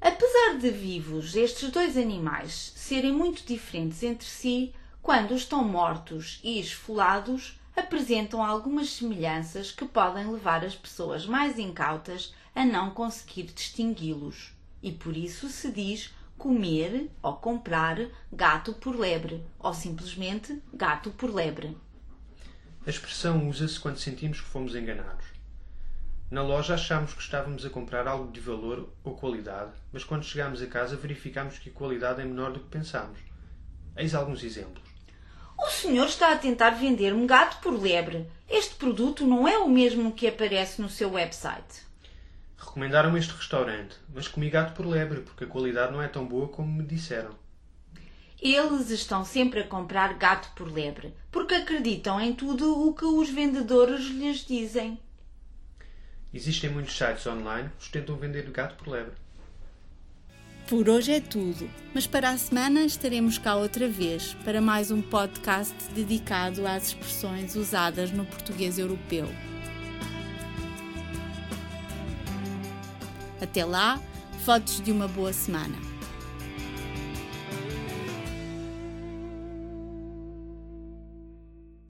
Apesar de vivos estes dois animais serem muito diferentes entre si, quando estão mortos e esfolados, apresentam algumas semelhanças que podem levar as pessoas mais incautas a não conseguir distingui-los. E por isso se diz comer ou comprar gato por lebre, ou simplesmente gato por lebre. A expressão usa-se quando sentimos que fomos enganados. Na loja achámos que estávamos a comprar algo de valor ou qualidade, mas quando chegámos a casa verificámos que a qualidade é menor do que pensámos. Eis alguns exemplos. O senhor está a tentar vender-me gato por lebre. Este produto não é o mesmo que aparece no seu website. Recomendaram este restaurante, mas comi gato por lebre porque a qualidade não é tão boa como me disseram. Eles estão sempre a comprar gato por lebre porque acreditam em tudo o que os vendedores lhes dizem. Existem muitos sites online que tentam vender gato por lebre. Por hoje é tudo, mas para a semana estaremos cá outra vez para mais um podcast dedicado às expressões usadas no português europeu. Até lá, fotos de uma boa semana.